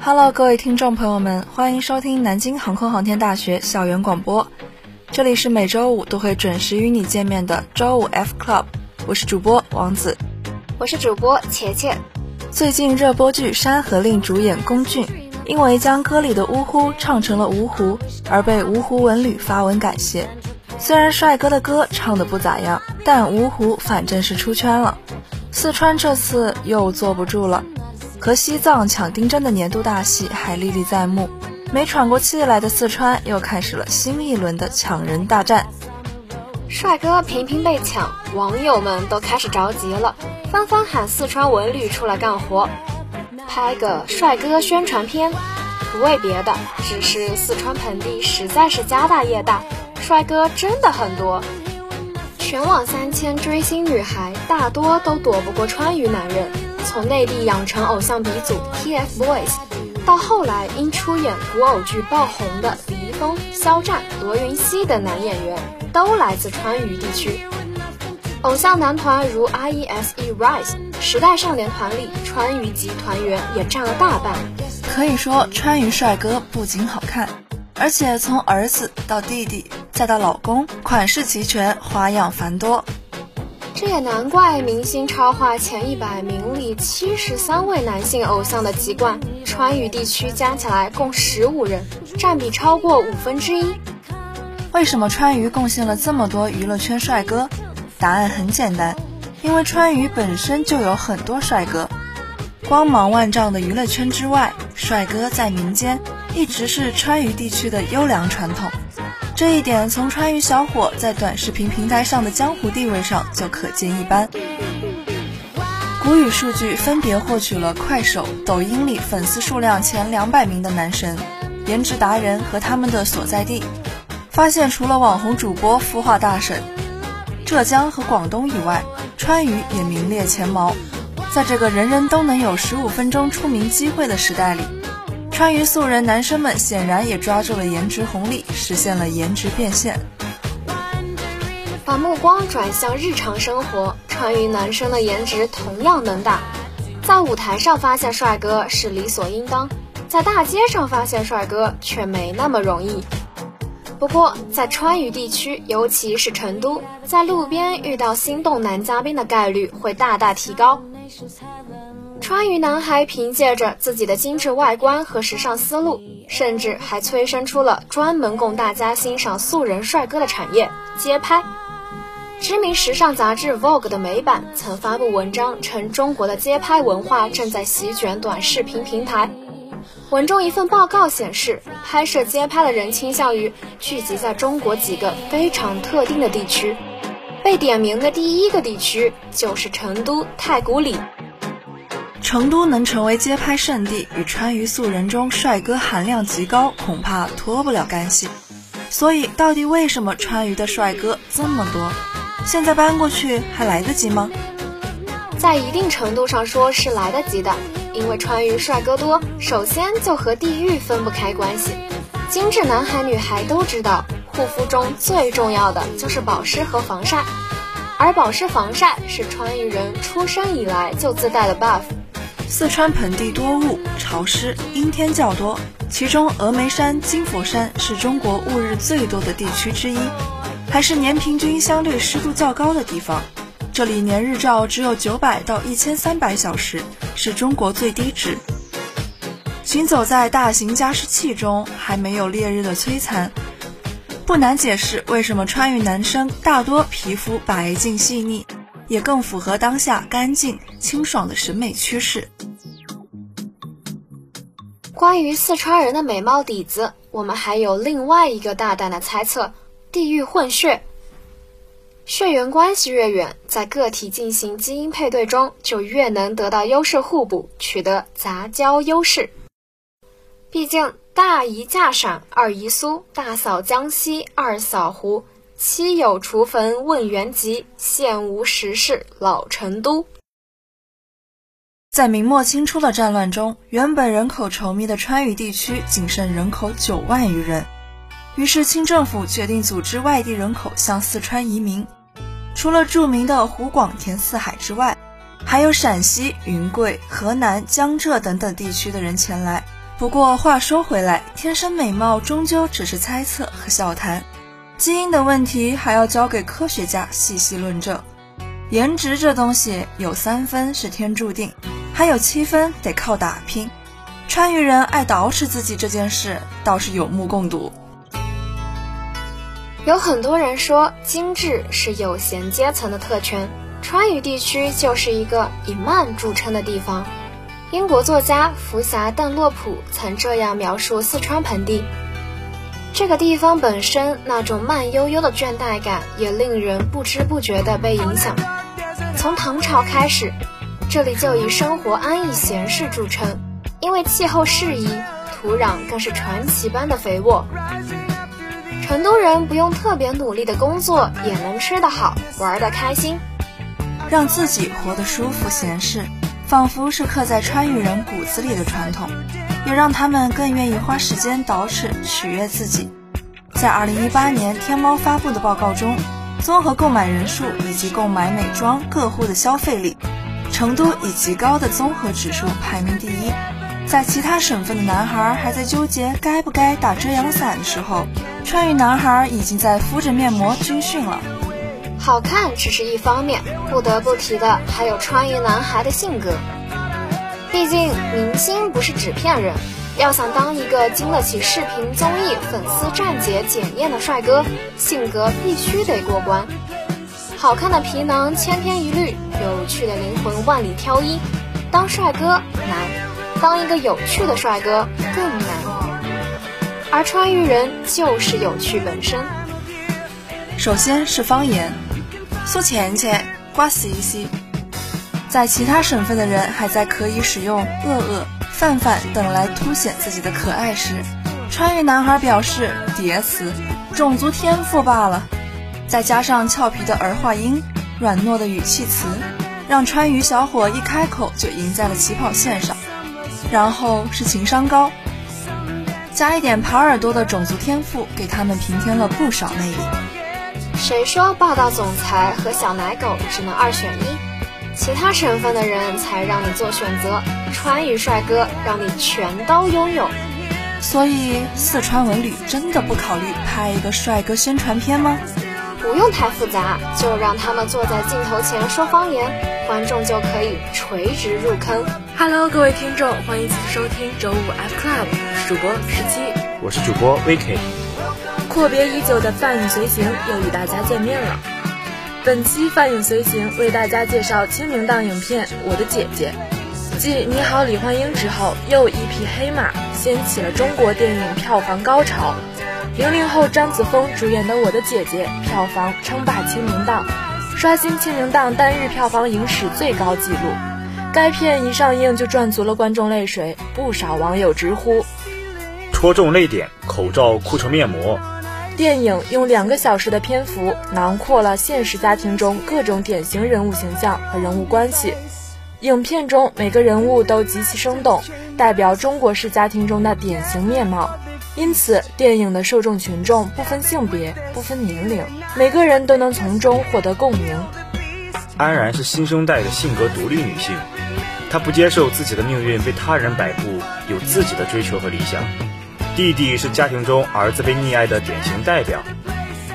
Hello，各位听众朋友们，欢迎收听南京航空航天大学校园广播。这里是每周五都会准时与你见面的周五 F Club，我是主播王子，我是主播茄茄。最近热播剧《山河令》主演龚俊，因为将歌里的呜呼唱成了芜湖，而被芜湖文旅发文感谢。虽然帅哥的歌唱的不咋样，但芜湖反正是出圈了。四川这次又坐不住了。和西藏抢丁真的年度大戏还历历在目，没喘过气来的四川又开始了新一轮的抢人大战。帅哥频频被抢，网友们都开始着急了，纷纷喊四川文旅出来干活，拍个帅哥宣传片。不为别的，只是四川盆地实在是家大业大，帅哥真的很多。全网三千追星女孩，大多都躲不过川渝男人。从内地养成偶像鼻祖 TFBOYS，到后来因出演古偶剧爆红的李易峰、肖战、罗云熙等男演员，都来自川渝地区。偶像男团如 I.E.S.E. Rise、时代少年团里，川渝籍团员也占了大半。可以说，川渝帅哥不仅好看，而且从儿子到弟弟再到老公，款式齐全，花样繁多。这也难怪明星超话前一百名里七十三位男性偶像的籍贯，川渝地区加起来共十五人，占比超过五分之一。为什么川渝贡献了这么多娱乐圈帅哥？答案很简单，因为川渝本身就有很多帅哥。光芒万丈的娱乐圈之外，帅哥在民间一直是川渝地区的优良传统。这一点从川渝小伙在短视频平台上的江湖地位上就可见一斑。谷雨数据分别获取了快手、抖音里粉丝数量前两百名的男神、颜值达人和他们的所在地，发现除了网红主播、孵化大省浙江和广东以外，川渝也名列前茅。在这个人人都能有十五分钟出名机会的时代里。川渝素人男生们显然也抓住了颜值红利，实现了颜值变现。把目光转向日常生活，川渝男生的颜值同样能打。在舞台上发现帅哥是理所应当，在大街上发现帅哥却没那么容易。不过在川渝地区，尤其是成都，在路边遇到心动男嘉宾的概率会大大提高。川渝男孩凭借着自己的精致外观和时尚思路，甚至还催生出了专门供大家欣赏素人帅哥的产业——街拍。知名时尚杂志《Vogue》的美版曾发布文章称，中国的街拍文化正在席卷短视频平台。文中一份报告显示，拍摄街拍的人倾向于聚集在中国几个非常特定的地区，被点名的第一个地区就是成都太古里。成都能成为街拍圣地，与川渝素人中帅哥含量极高，恐怕脱不了干系。所以，到底为什么川渝的帅哥这么多？现在搬过去还来得及吗？在一定程度上说是来得及的，因为川渝帅哥多，首先就和地域分不开关系。精致男孩女孩都知道，护肤中最重要的就是保湿和防晒，而保湿防晒是川渝人出生以来就自带的 buff。四川盆地多雾、潮湿，阴天较多，其中峨眉山、金佛山是中国雾日最多的地区之一，还是年平均相对湿度较高的地方。这里年日照只有九百到一千三百小时，是中国最低值。行走在大型加湿器中，还没有烈日的摧残，不难解释为什么川渝男生大多皮肤白净细腻。也更符合当下干净清爽的审美趋势。关于四川人的美貌底子，我们还有另外一个大胆的猜测：地域混血。血缘关系越远，在个体进行基因配对中，就越能得到优势互补，取得杂交优势。毕竟大姨嫁陕，二姨苏，大嫂江西，二嫂湖。妻有厨坟问原籍，现无实事老成都。在明末清初的战乱中，原本人口稠密的川渝地区仅剩人口九万余人，于是清政府决定组织外地人口向四川移民。除了著名的湖广填四海之外，还有陕西、云贵、河南、江浙等等地区的人前来。不过话说回来，天生美貌终究只是猜测和笑谈，基因的问题还要交给科学家细细论证。颜值这东西有三分是天注定，还有七分得靠打拼。川渝人爱捯饬自己这件事倒是有目共睹。有很多人说精致是有闲阶层的特权，川渝地区就是一个以慢著称的地方。英国作家福霞·邓洛普曾这样描述四川盆地：这个地方本身那种慢悠悠的倦怠感，也令人不知不觉地被影响。从唐朝开始，这里就以生活安逸闲适著称，因为气候适宜，土壤更是传奇般的肥沃。成都人不用特别努力的工作，也能吃得好，玩得开心，让自己活得舒服闲适，仿佛是刻在川渝人骨子里的传统，也让他们更愿意花时间捯饬取悦自己。在二零一八年天猫发布的报告中，综合购买人数以及购买美妆各户的消费力，成都以极高的综合指数排名第一。在其他省份的男孩还在纠结该不该打遮阳伞的时候，川渝男孩已经在敷着面膜军训了。好看只是一方面，不得不提的还有川渝男孩的性格。毕竟明星不是纸片人，要想当一个经得起视频综艺粉丝站姐检验的帅哥，性格必须得过关。好看的皮囊千篇一律，有趣的灵魂万里挑一，当帅哥难。当一个有趣的帅哥更难，而川渝人就是有趣本身。首先是方言，苏钱钱，瓜西西。在其他省份的人还在可以使用恶恶、范范等来凸显自己的可爱时，川渝男孩表示叠词，种族天赋罢了。再加上俏皮的儿化音、软糯的语气词，让川渝小伙一开口就赢在了起跑线上。然后是情商高，加一点耙耳朵的种族天赋，给他们平添了不少魅力。谁说霸道总裁和小奶狗只能二选一？其他省份的人才让你做选择，川渝帅哥让你全都拥有。所以四川文旅真的不考虑拍一个帅哥宣传片吗？不用太复杂，就让他们坐在镜头前说方言，观众就可以垂直入坑。Hello，各位听众，欢迎继续收听周五 F Club，我是主播十七，我是主播 VK。阔别已久的泛影随行又与大家见面了。本期泛影随行为大家介绍清明档影片《我的姐姐》，继《你好，李焕英》之后，又一匹黑马掀起了中国电影票房高潮。零零后张子枫主演的《我的姐姐》票房称霸清明档，刷新清明档单日票房影史最高纪录。该片一上映就赚足了观众泪水，不少网友直呼戳中泪点，口罩哭成面膜。电影用两个小时的篇幅囊括了现实家庭中各种典型人物形象和人物关系。影片中每个人物都极其生动，代表中国式家庭中的典型面貌。因此，电影的受众群众不分性别、不分年龄，每个人都能从中获得共鸣。安然是新生代的性格独立女性，她不接受自己的命运被他人摆布，有自己的追求和理想。弟弟是家庭中儿子被溺爱的典型代表，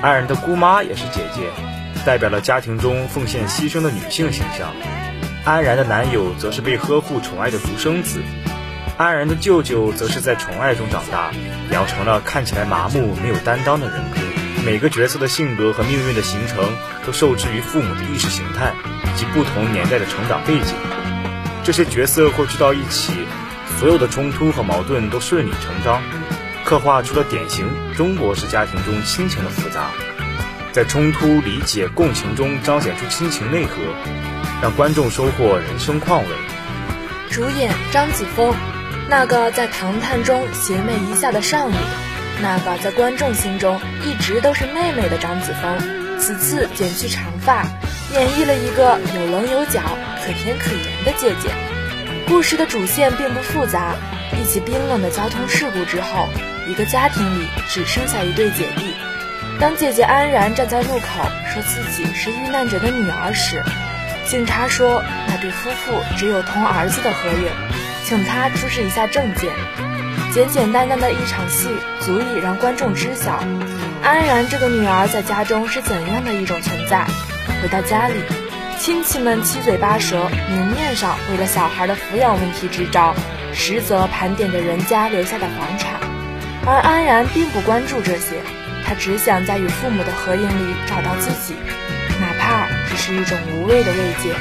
安然的姑妈也是姐姐，代表了家庭中奉献牺牲的女性形象。安然的男友则是被呵护宠爱的独生子。安然的舅舅则是在宠爱中长大，养成了看起来麻木、没有担当的人格。每个角色的性格和命运的形成，都受制于父母的意识形态以及不同年代的成长背景。这些角色汇聚到一起，所有的冲突和矛盾都顺理成章，刻画出了典型中国式家庭中亲情的复杂，在冲突、理解、共情中彰显出亲情内核，让观众收获人生况味。主演张子枫。那个在唐探中邪魅一笑的少女，那个在观众心中一直都是妹妹的张子枫，此次剪去长发，演绎了一个有棱有角、可甜可盐的姐姐。故事的主线并不复杂，一起冰冷的交通事故之后，一个家庭里只剩下一对姐弟。当姐姐安然站在路口说自己是遇难者的女儿时，警察说那对夫妇只有同儿子的合影，请他出示一下证件。简简单单的一场戏，足以让观众知晓安然这个女儿在家中是怎样的一种存在。回到家里，亲戚们七嘴八舌，明面上为了小孩的抚养问题支招，实则盘点着人家留下的房产。而安然并不关注这些，她只想在与父母的合影里找到自己，哪怕只是一种无谓的慰藉。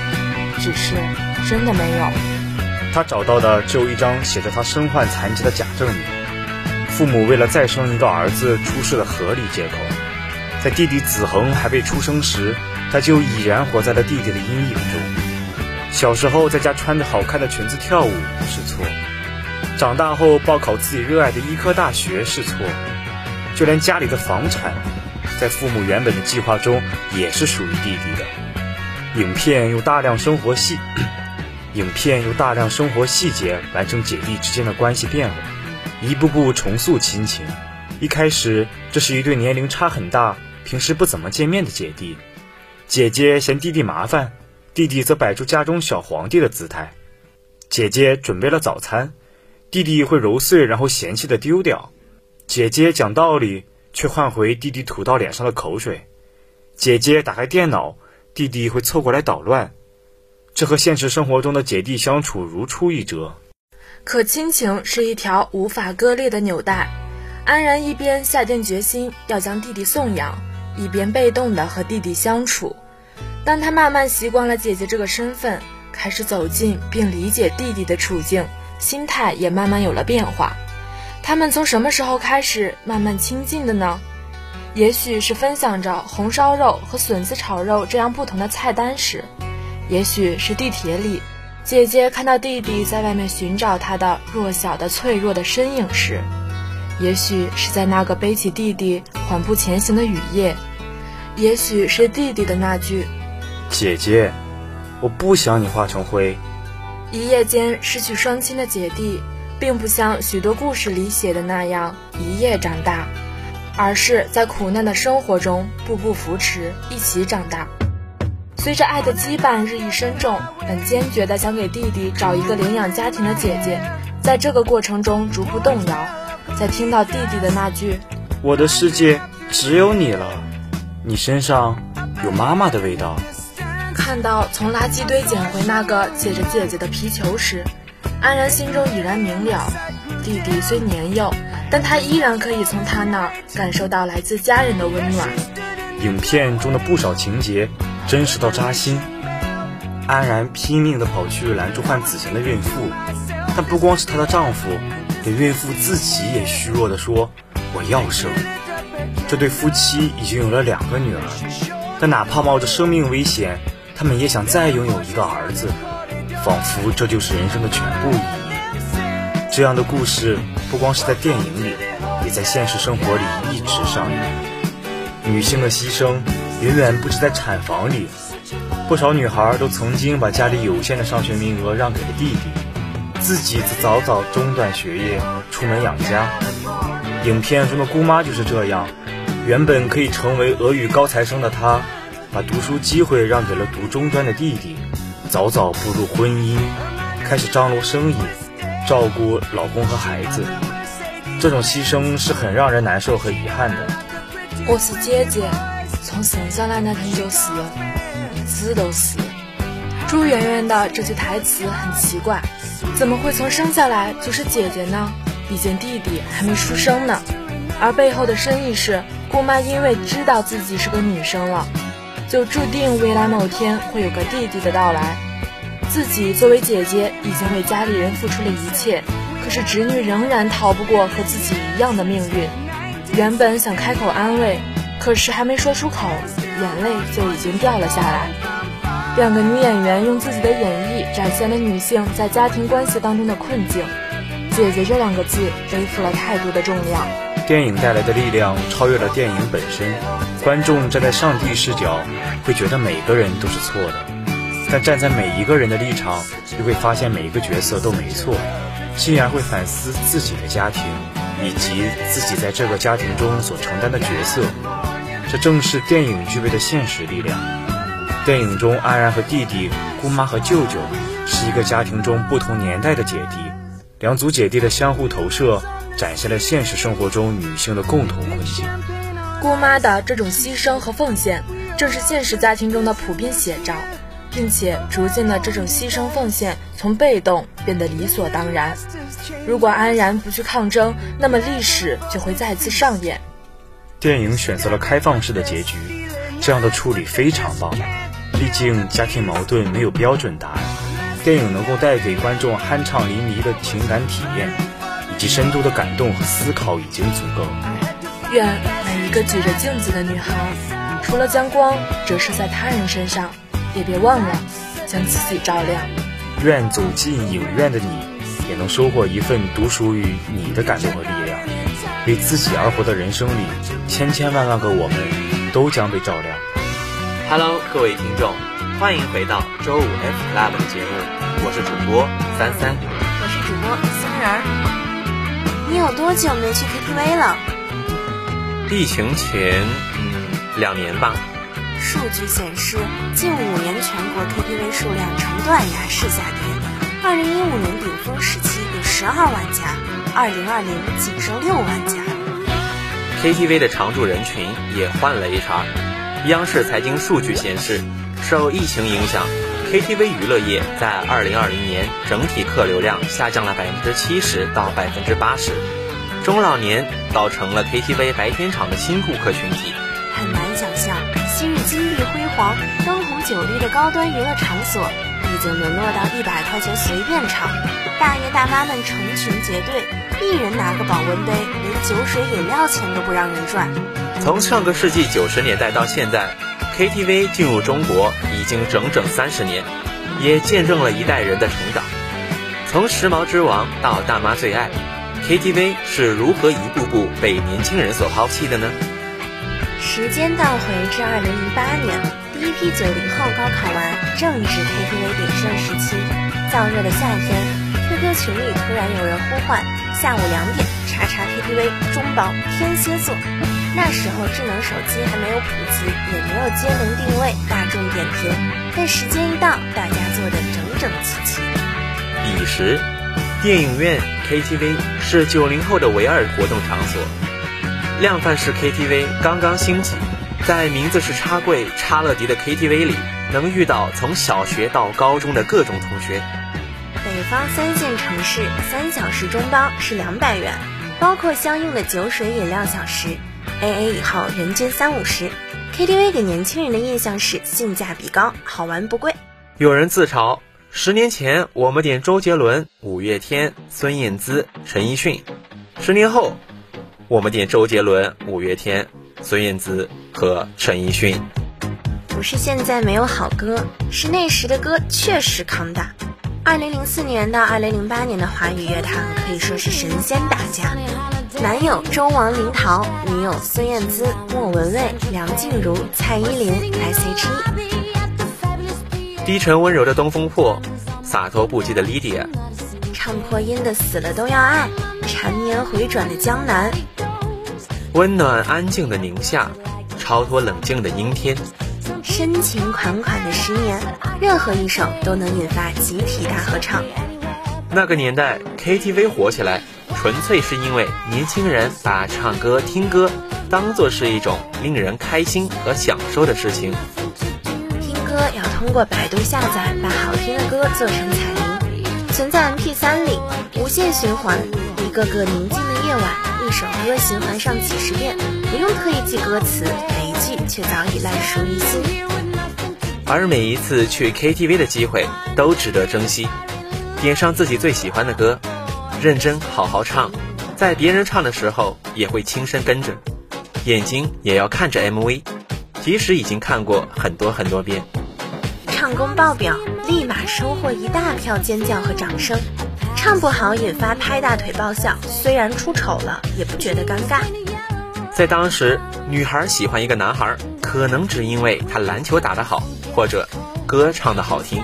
只是真的没有。他找到的只有一张写着他身患残疾的假证明。父母为了再生一个儿子出示了合理借口。在弟弟子恒还未出生时，他就已然活在了弟弟的阴影中。小时候在家穿着好看的裙子跳舞是错，长大后报考自己热爱的医科大学是错，就连家里的房产，在父母原本的计划中也是属于弟弟的。影片用大量生活细。影片用大量生活细节完成姐弟之间的关系变化，一步步重塑亲情。一开始，这是一对年龄差很大、平时不怎么见面的姐弟。姐姐嫌弟弟麻烦，弟弟则摆出家中小皇帝的姿态。姐姐准备了早餐，弟弟会揉碎然后嫌弃的丢掉。姐姐讲道理，却换回弟弟吐到脸上的口水。姐姐打开电脑，弟弟会凑过来捣乱。这和现实生活中的姐弟相处如出一辙，可亲情是一条无法割裂的纽带。安然一边下定决心要将弟弟送养，一边被动的和弟弟相处。当他慢慢习惯了姐姐这个身份，开始走近并理解弟弟的处境，心态也慢慢有了变化。他们从什么时候开始慢慢亲近的呢？也许是分享着红烧肉和笋子炒肉这样不同的菜单时。也许是地铁里，姐姐看到弟弟在外面寻找他的弱小的、脆弱的身影时；也许是在那个背起弟弟缓步前行的雨夜；也许是弟弟的那句：“姐姐，我不想你化成灰。”一夜间失去双亲的姐弟，并不像许多故事里写的那样一夜长大，而是在苦难的生活中步步扶持，一起长大。随着爱的羁绊日益深重，本坚决的想给弟弟找一个领养家庭的姐姐，在这个过程中逐步动摇。在听到弟弟的那句“我的世界只有你了，你身上有妈妈的味道”，看到从垃圾堆捡回那个写着姐姐的皮球时，安然心中已然明了：弟弟虽年幼，但他依然可以从他那儿感受到来自家人的温暖。影片中的不少情节。真实到扎心，安然拼命地跑去拦住患子痫的孕妇，但不光是她的丈夫，连孕妇自己也虚弱地说：“我要生。”这对夫妻已经有了两个女儿，但哪怕冒着生命危险，他们也想再拥有一个儿子，仿佛这就是人生的全部意义。这样的故事不光是在电影里，也在现实生活里一直上演。女性的牺牲。远远不止在产房里，不少女孩都曾经把家里有限的上学名额让给了弟弟，自己则早早中断学业，出门养家。影片中的姑妈就是这样，原本可以成为俄语高材生的她，把读书机会让给了读中专的弟弟，早早步入婚姻，开始张罗生意，照顾老公和孩子。这种牺牲是很让人难受和遗憾的。我是姐姐。从生下来那天就是，一直都是。朱媛媛的这句台词很奇怪，怎么会从生下来就是姐姐呢？毕竟弟弟还没出生呢。而背后的深意是，姑妈因为知道自己是个女生了，就注定未来某天会有个弟弟的到来。自己作为姐姐，已经为家里人付出了一切，可是侄女仍然逃不过和自己一样的命运。原本想开口安慰。可是还没说出口，眼泪就已经掉了下来。两个女演员用自己的演绎展现了女性在家庭关系当中的困境。姐姐这两个字背负了太多的重量。电影带来的力量超越了电影本身。观众站在上帝视角，会觉得每个人都是错的；但站在每一个人的立场，又会发现每一个角色都没错，进而会反思自己的家庭，以及自己在这个家庭中所承担的角色。这正是电影具备的现实力量。电影中，安然和弟弟、姑妈和舅舅是一个家庭中不同年代的姐弟，两组姐弟的相互投射，展现了现实生活中女性的共同困境。姑妈的这种牺牲和奉献，正是现实家庭中的普遍写照，并且逐渐的这种牺牲奉献从被动变得理所当然。如果安然不去抗争，那么历史就会再次上演。电影选择了开放式的结局，这样的处理非常棒。毕竟家庭矛盾没有标准答案，电影能够带给观众酣畅淋漓的情感体验，以及深度的感动和思考已经足够。愿每一个举着镜子的女孩，除了将光折射在他人身上，也别忘了将自己照亮。愿走进影院的你，也能收获一份独属于你的感动和力量。为自己而活的人生里，千千万万个我们，都将被照亮。Hello，各位听众，欢迎回到周五 F Club 的节目，我是主播三三，我是主播松仁儿。你有多久没去 KTV 了？疫情前，嗯，两年吧。数据显示，近五年全国 KTV 数量呈断崖式下跌。二零一五年顶峰时期有十二万家，二零二零仅剩六万家。KTV 的常住人群也换了一茬。央视财经数据显示，受疫情影响，KTV 娱乐业在二零二零年整体客流量下降了百分之七十到百分之八十。中老年倒成了 KTV 白天场的新顾客群体，很难想象，昔日金碧辉煌、灯红酒绿的高端娱乐场所，已经沦落到一百块钱随便唱，大爷大妈们成群结队，一人拿个保温杯，连酒水饮料钱都不让人赚。从上个世纪九十年代到现在，KTV 进入中国已经整整三十年，也见证了一代人的成长。从时髦之王到大妈最爱。KTV 是如何一步步被年轻人所抛弃的呢？时间倒回至二零零八年，第一批九零后高考完，正值 KTV 鼎盛时期。燥热的夏天，QQ 群里突然有人呼唤：“下午两点，查查 KTV 中宝天蝎座。”那时候智能手机还没有普及，也没有接龙定位、大众点评，但时间一到，大家坐得整整齐齐。彼时。电影院 KTV 是九零后的唯二活动场所，量贩式 KTV 刚刚兴起，在名字是插柜插乐迪的 KTV 里，能遇到从小学到高中的各种同学。北方三线城市三小时中包是两百元，包括相应的酒水饮料小时，AA 以后人均三五十。KTV 给年轻人的印象是性价比高，好玩不贵。有人自嘲。十年前，我们点周杰伦、五月天、孙燕姿、陈奕迅；十年后，我们点周杰伦、五月天、孙燕姿和陈奕迅。不是现在没有好歌，是那时的歌确实扛打。二零零四年到二零零八年的华语乐坛可以说是神仙打架，男友周王林涛，女友孙燕姿、莫文蔚、梁静茹、蔡依林、S.H.E。低沉温柔的东风破，洒脱不羁的 Lydia，唱破音的死了都要爱，缠绵回转的江南，温暖安静的宁夏，超脱冷静的阴天，深情款款的十年，任何一首都能引发集体大合唱。那个年代 KTV 火起来，纯粹是因为年轻人把唱歌听歌当做是一种令人开心和享受的事情。通过百度下载，把好听的歌做成彩铃，存在 MP3 里，无限循环。一个个宁静的夜晚，一首歌循环上几十遍，不用特意记歌词，每一句却早已烂熟于心。而每一次去 KTV 的机会都值得珍惜，点上自己最喜欢的歌，认真好好唱，在别人唱的时候也会轻声跟着，眼睛也要看着 MV，即使已经看过很多很多遍。唱功爆表，立马收获一大票尖叫和掌声。唱不好引发拍大腿爆笑，虽然出丑了，也不觉得尴尬。在当时，女孩喜欢一个男孩，可能只因为他篮球打得好，或者歌唱得好听。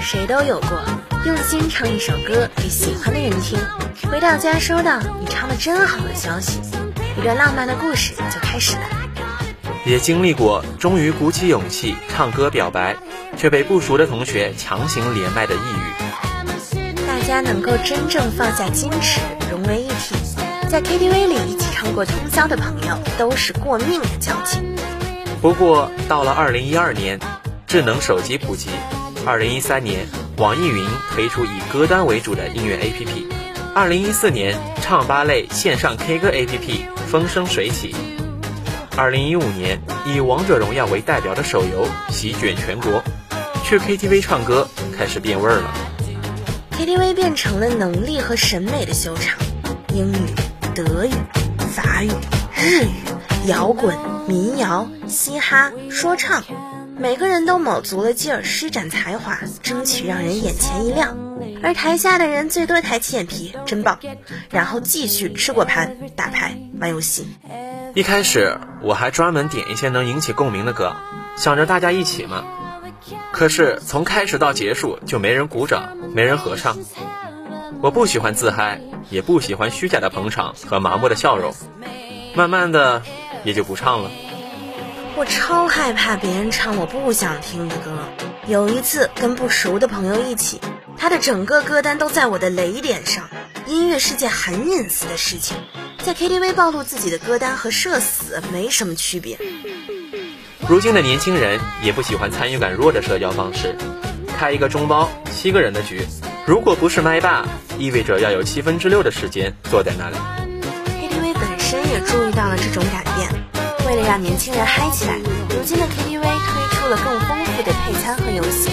谁都有过，用心唱一首歌给喜欢的人听，回到家收到你唱的真好的消息，一段浪漫的故事就开始了。也经历过终于鼓起勇气唱歌表白，却被不熟的同学强行连麦的抑郁。大家能够真正放下矜持，融为一体，在 KTV 里一起唱过通宵的朋友，都是过命的交情。不过到了二零一二年，智能手机普及；二零一三年，网易云推出以歌单为主的音乐 APP；二零一四年，唱吧类线上 K 歌 APP 风生水起；二零一五年，以王者荣耀为代表的手游席卷全国，去 KTV 唱歌开始变味儿了。KTV 变成了能力和审美的秀场，英语、德语、法语、日语、摇滚。民谣、嘻哈、说唱，每个人都卯足了劲儿施展才华，争取让人眼前一亮。而台下的人最多抬起眼皮，真棒，然后继续吃果盘、打牌、玩游戏。一开始我还专门点一些能引起共鸣的歌，想着大家一起嘛。可是从开始到结束就没人鼓掌，没人合唱。我不喜欢自嗨，也不喜欢虚假的捧场和麻木的笑容。慢慢的。也就不唱了。我超害怕别人唱我不想听的歌。有一次跟不熟的朋友一起，他的整个歌单都在我的雷点上。音乐是件很隐私的事情，在 KTV 暴露自己的歌单和社死没什么区别。如今的年轻人也不喜欢参与感弱的社交方式，开一个中包七个人的局，如果不是麦霸，意味着要有七分之六的时间坐在那里。KTV 本身也注意到了这种改变，为了让年轻人嗨起来，如今的 KTV 推出了更丰富的配餐和游戏，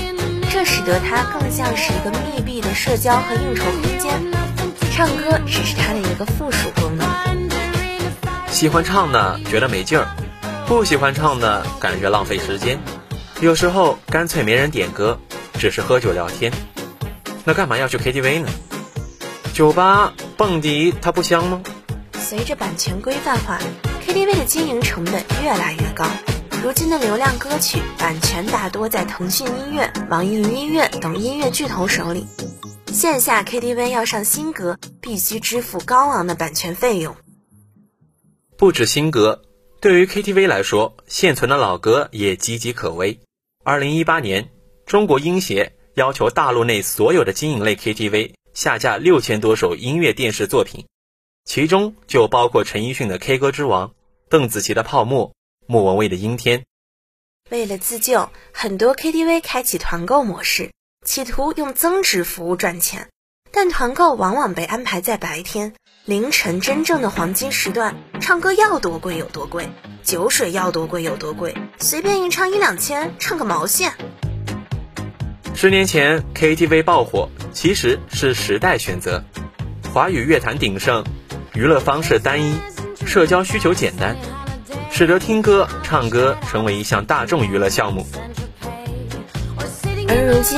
这使得它更像是一个密闭的社交和应酬空间。唱歌只是它的一个附属功能。喜欢唱的觉得没劲儿，不喜欢唱的感觉浪费时间，有时候干脆没人点歌，只是喝酒聊天。那干嘛要去 KTV 呢？酒吧蹦迪它不香吗？随着版权规范化，KTV 的经营成本越来越高。如今的流量歌曲版权大多在腾讯音乐、网易云音乐等音乐巨头手里，线下 KTV 要上新歌，必须支付高昂的版权费用。不止新歌，对于 KTV 来说，现存的老歌也岌岌可危。二零一八年，中国音协要求大陆内所有的经营类 KTV 下架六千多首音乐电视作品。其中就包括陈奕迅的《K 歌之王》，邓紫棋的《泡沫》，莫文蔚的《阴天》。为了自救，很多 KTV 开启团购模式，企图用增值服务赚钱。但团购往往被安排在白天凌晨真正的黄金时段，唱歌要多贵有多贵，酒水要多贵有多贵，随便一唱一两千，唱个毛线！十年前 KTV 爆火，其实是时代选择，华语乐坛鼎盛。娱乐方式单一，社交需求简单，使得听歌、唱歌成为一项大众娱乐项目。而如今，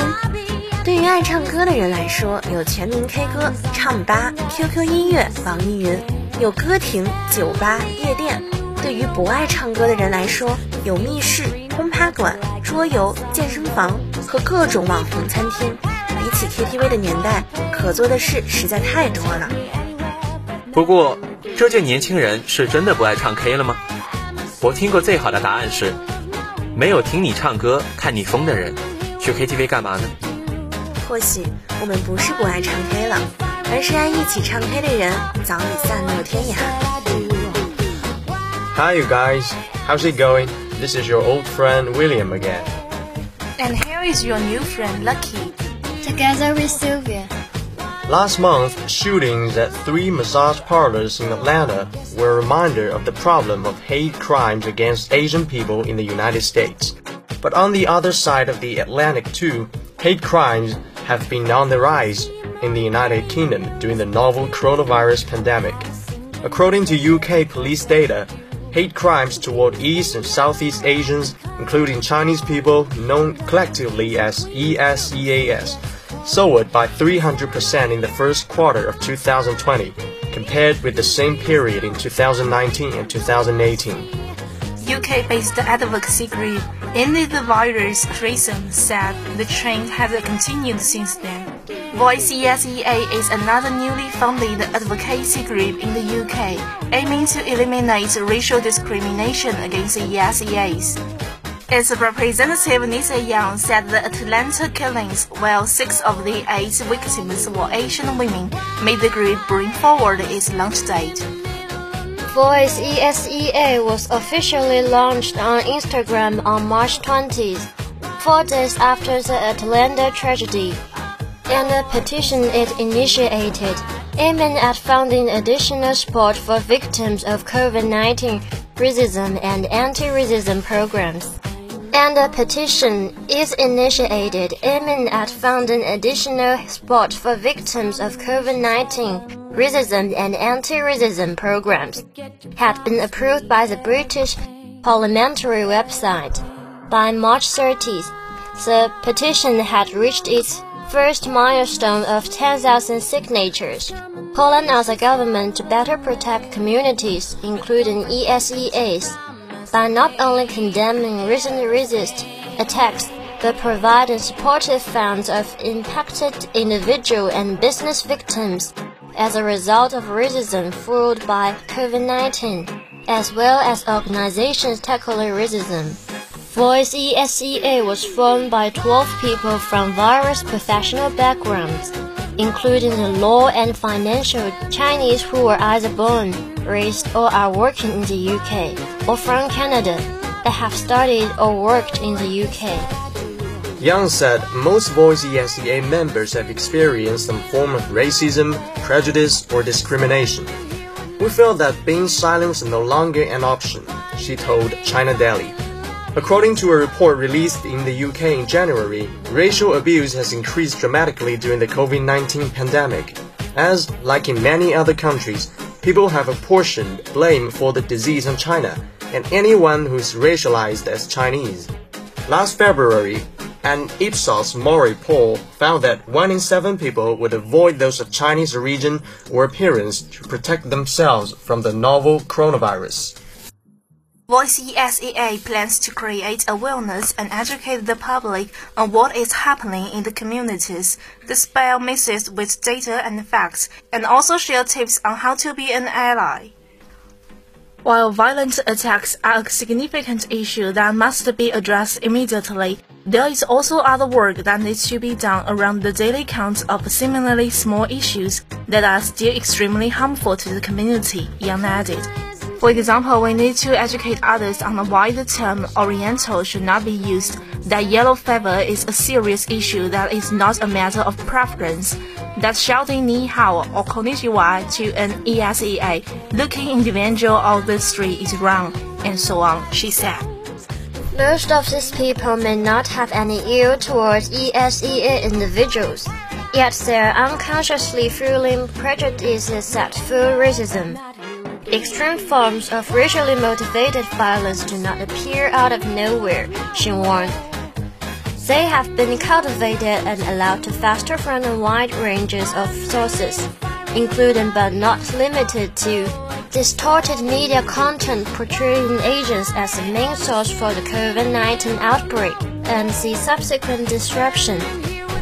对于爱唱歌的人来说，有全民 K 歌、唱吧、QQ 音乐、网易云，有歌厅、酒吧、夜店；对于不爱唱歌的人来说，有密室、轰趴馆、桌游、健身房和各种网红餐厅。比起 KTV 的年代，可做的事实在太多了。不过，这届年轻人是真的不爱唱 K 了吗？我听过最好的答案是：没有听你唱歌看你疯的人，去 KTV 干嘛呢？或许我们不是不爱唱 K 了，而是爱一起唱 K 的人早已散落天涯。Hi, you guys. How's it going? This is your old friend William again. And here is your new friend Lucky. Together with Sylvia. Last month, shootings at three massage parlors in Atlanta were a reminder of the problem of hate crimes against Asian people in the United States. But on the other side of the Atlantic too, hate crimes have been on the rise in the United Kingdom during the novel coronavirus pandemic. According to UK police data, hate crimes toward East and Southeast Asians, including Chinese people known collectively as ESEAS, soared by 300% in the first quarter of 2020, compared with the same period in 2019 and 2018. UK-based advocacy group Ended the Virus Threesome said the trend has continued since then. Voice ESEA is another newly founded advocacy group in the UK aiming to eliminate racial discrimination against ESEAs. Its representative Nisa Young said the Atlanta killings, while six of the eight victims were Asian women, made the group bring forward its launch date. Voice ESEA was officially launched on Instagram on March 20th, four days after the Atlanta tragedy and a petition it initiated, aiming at funding additional support for victims of COVID-19 racism and anti-racism programs. And a petition is initiated aiming at funding additional support for victims of COVID-19 racism and anti-racism programs. Had been approved by the British parliamentary website. By March 30th, the petition had reached its first milestone of 10,000 signatures, calling on the government to better protect communities, including ESEAs, by not only condemning recent racist attacks, but providing supportive funds of impacted individual and business victims as a result of racism fueled by COVID-19, as well as organizations tackling racism. Voice ESEA was formed by 12 people from various professional backgrounds, including the law and financial Chinese who were either born, raised, or are working in the UK, or from Canada that have studied or worked in the UK. Young said most Voice ESEA members have experienced some form of racism, prejudice, or discrimination. We felt that being silent was no longer an option, she told China Daily. According to a report released in the UK in January, racial abuse has increased dramatically during the COVID 19 pandemic, as, like in many other countries, people have apportioned blame for the disease on China and anyone who is racialized as Chinese. Last February, an Ipsos Mori poll found that one in seven people would avoid those of Chinese origin or appearance to protect themselves from the novel coronavirus. Voice ESEA plans to create awareness and educate the public on what is happening in the communities, dispel myths with data and facts, and also share tips on how to be an ally. While violent attacks are a significant issue that must be addressed immediately, there is also other work that needs to be done around the daily count of similarly small issues that are still extremely harmful to the community, Young added. For example, we need to educate others on why the term Oriental should not be used, that yellow fever is a serious issue that is not a matter of preference, that shouting Ni Hao or Konnichiwa to an ESEA looking individual on the street is wrong, and so on, she said. Most of these people may not have any ill towards ESEA individuals, yet they are unconsciously fueling prejudices that fuel racism. Extreme forms of racially motivated violence do not appear out of nowhere, she warned. They have been cultivated and allowed to fester from a wide range of sources, including but not limited to distorted media content portraying Asians as the main source for the COVID-19 outbreak and the subsequent disruption.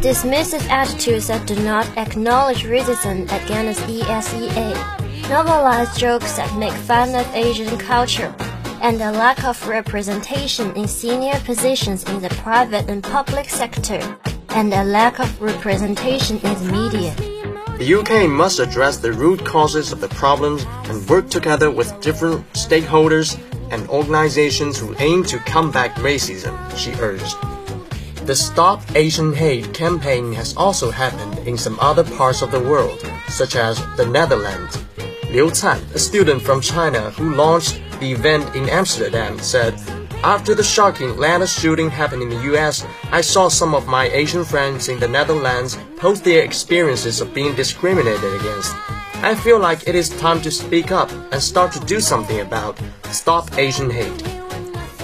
Dismissive attitudes that do not acknowledge racism against ESEA novelized jokes that make fun of Asian culture, and a lack of representation in senior positions in the private and public sector, and a lack of representation in the media. The UK must address the root causes of the problems and work together with different stakeholders and organizations who aim to combat racism, she urged. The Stop Asian Hate campaign has also happened in some other parts of the world, such as the Netherlands. Liu Can, a student from China who launched the event in Amsterdam, said, After the shocking Atlanta shooting happened in the US, I saw some of my Asian friends in the Netherlands post their experiences of being discriminated against. I feel like it is time to speak up and start to do something about Stop Asian Hate.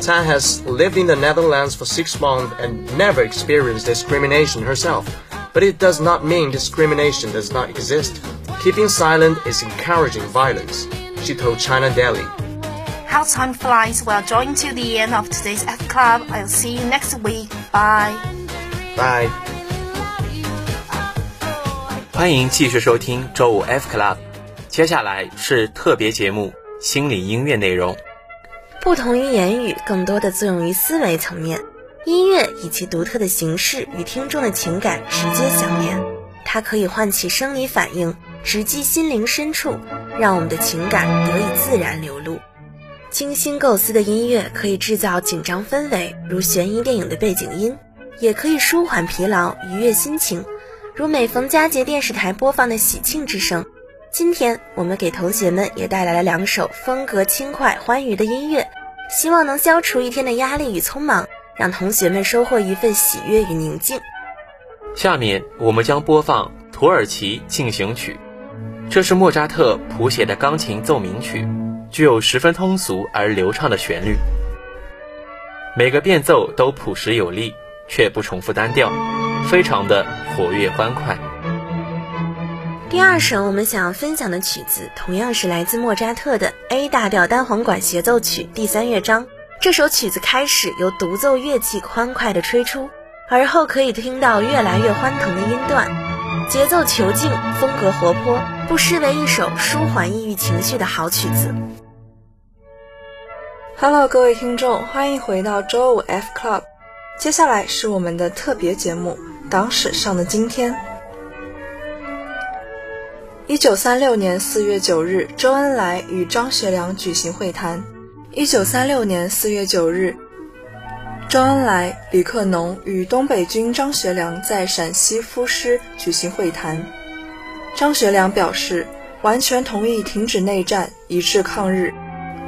Tan has lived in the Netherlands for six months and never experienced discrimination herself, but it does not mean discrimination does not exist. Keeping silent is encouraging violence, she told China Daily. How time flies, we are drawing to the end of today's F Club. I'll see you next week. Bye. Bye. 欢迎继续收听周五 F Club，接下来是特别节目心理音乐内容。不同于言语，更多的作用于思维层面。音乐以其独特的形式与听众的情感直接相连，它可以唤起生理反应，直击心灵深处，让我们的情感得以自然流露。精心构思的音乐可以制造紧张氛围，如悬疑电影的背景音；也可以舒缓疲劳，愉悦心情。如每逢佳节电视台播放的喜庆之声，今天我们给同学们也带来了两首风格轻快、欢愉的音乐，希望能消除一天的压力与匆忙，让同学们收获一份喜悦与宁静。下面我们将播放《土耳其进行曲》，这是莫扎特谱写的钢琴奏鸣曲，具有十分通俗而流畅的旋律，每个变奏都朴实有力，却不重复单调。非常的活跃欢快。第二首我们想要分享的曲子，同样是来自莫扎特的 A 大调单簧管协奏曲第三乐章。这首曲子开始由独奏乐器欢快的吹出，而后可以听到越来越欢腾的音段，节奏遒劲，风格活泼，不失为一首舒缓抑郁情绪的好曲子。Hello，各位听众，欢迎回到周五 F Club，接下来是我们的特别节目。党史上的今天，一九三六年四月九日，周恩来与张学良举行会谈。一九三六年四月九日，周恩来、李克农与东北军张学良在陕西肤师举行会谈。张学良表示，完全同意停止内战，一致抗日，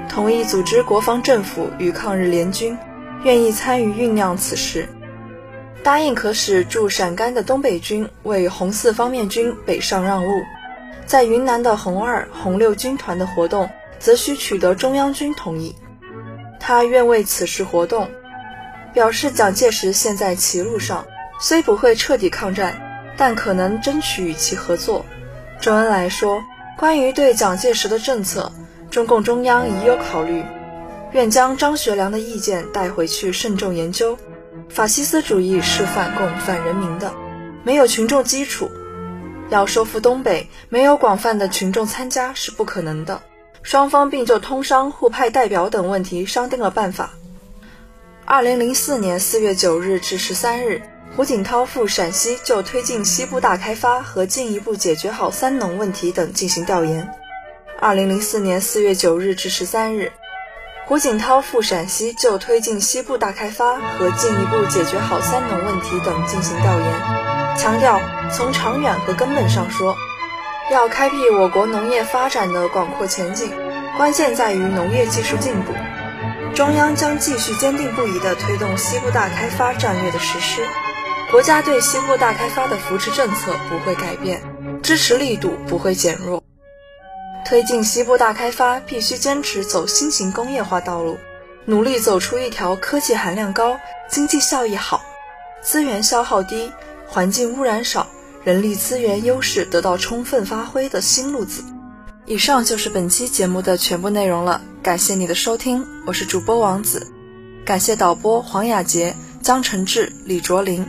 同意组织国防政府与抗日联军，愿意参与酝酿此事。答应可使驻陕甘的东北军为红四方面军北上让路，在云南的红二、红六军团的活动，则需取得中央军同意。他愿为此事活动，表示蒋介石现在歧路上，虽不会彻底抗战，但可能争取与其合作。周恩来说，关于对蒋介石的政策，中共中央已有考虑，愿将张学良的意见带回去慎重研究。法西斯主义是反共反人民的，没有群众基础，要收复东北，没有广泛的群众参加是不可能的。双方并就通商、互派代表等问题商定了办法。二零零四年四月九日至十三日，胡锦涛赴陕西就推进西部大开发和进一步解决好三农问题等进行调研。二零零四年四月九日至十三日。胡锦涛赴陕西就推进西部大开发和进一步解决好三农问题等进行调研，强调从长远和根本上说，要开辟我国农业发展的广阔前景，关键在于农业技术进步。中央将继续坚定不移地推动西部大开发战略的实施，国家对西部大开发的扶持政策不会改变，支持力度不会减弱。推进西部大开发，必须坚持走新型工业化道路，努力走出一条科技含量高、经济效益好、资源消耗低、环境污染少、人力资源优势得到充分发挥的新路子。以上就是本期节目的全部内容了，感谢你的收听，我是主播王子，感谢导播黄雅洁、江承志、李卓林。